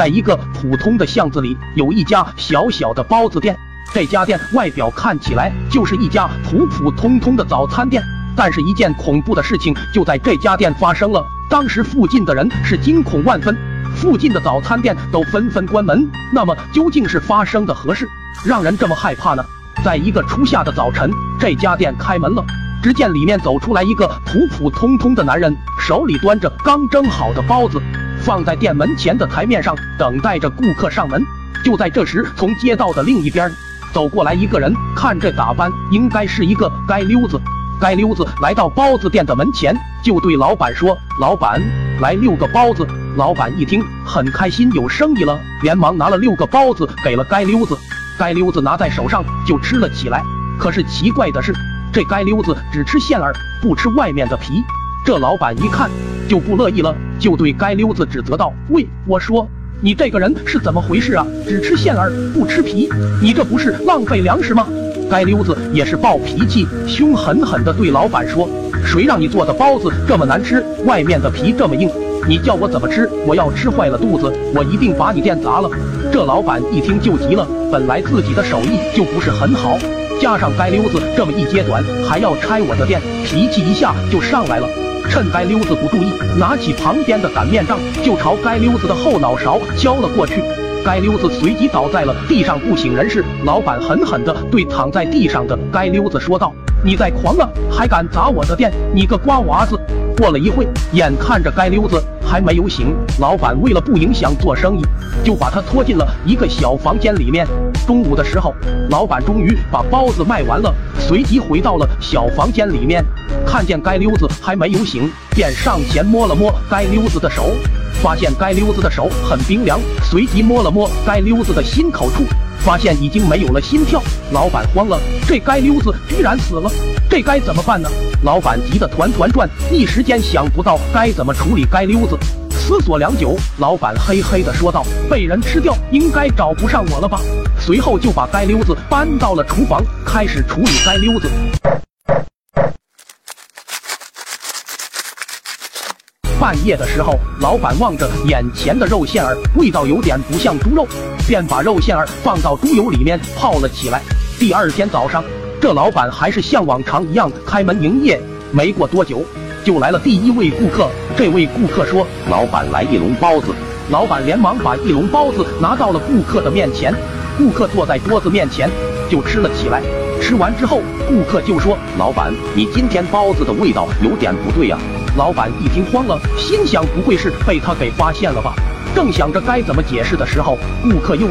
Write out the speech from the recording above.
在一个普通的巷子里，有一家小小的包子店。这家店外表看起来就是一家普普通通的早餐店，但是，一件恐怖的事情就在这家店发生了。当时附近的人是惊恐万分，附近的早餐店都纷纷关门。那么，究竟是发生的何事，让人这么害怕呢？在一个初夏的早晨，这家店开门了。只见里面走出来一个普普通通的男人，手里端着刚蒸好的包子，放在店门前的台面上，等待着顾客上门。就在这时，从街道的另一边走过来一个人，看这打扮，应该是一个街溜子。街溜子来到包子店的门前，就对老板说：“老板，来六个包子。”老板一听，很开心，有生意了，连忙拿了六个包子给了街溜子。街溜子拿在手上就吃了起来。可是奇怪的是，这街溜子只吃馅儿，不吃外面的皮。这老板一看就不乐意了，就对街溜子指责道：“喂，我说你这个人是怎么回事啊？只吃馅儿不吃皮，你这不是浪费粮食吗？”街溜子也是暴脾气，凶狠狠地对老板说：“谁让你做的包子这么难吃，外面的皮这么硬？你叫我怎么吃？我要吃坏了肚子，我一定把你店砸了。”这老板一听就急了，本来自己的手艺就不是很好。加上街溜子这么一揭短，还要拆我的店，脾气一下就上来了。趁街溜子不注意，拿起旁边的擀面杖就朝街溜子的后脑勺敲了过去。街溜子随即倒在了地上不省人事。老板狠狠地对躺在地上的街溜子说道：“你在狂了，还敢砸我的店，你个瓜娃子！”过了一会，眼看着街溜子还没有醒，老板为了不影响做生意，就把他拖进了一个小房间里面。中午的时候，老板终于把包子卖完了，随即回到了小房间里面，看见该溜子还没有醒，便上前摸了摸该溜子的手，发现街溜子的手很冰凉，随即摸了摸街溜子的心口处，发现已经没有了心跳。老板慌了，这街溜子居然死了，这该怎么办呢？老板急得团团转，一时间想不到该怎么处理街溜子。思索良久，老板嘿嘿的说道：“被人吃掉，应该找不上我了吧？”随后就把街溜子搬到了厨房，开始处理街溜子。半夜的时候，老板望着眼前的肉馅儿，味道有点不像猪肉，便把肉馅儿放到猪油里面泡了起来。第二天早上，这老板还是像往常一样开门营业。没过多久。就来了第一位顾客，这位顾客说：“老板来一笼包子。”老板连忙把一笼包子拿到了顾客的面前，顾客坐在桌子面前就吃了起来。吃完之后，顾客就说：“老板，你今天包子的味道有点不对呀。”老板一听慌了，心想：不会是被他给发现了吧？正想着该怎么解释的时候，顾客又。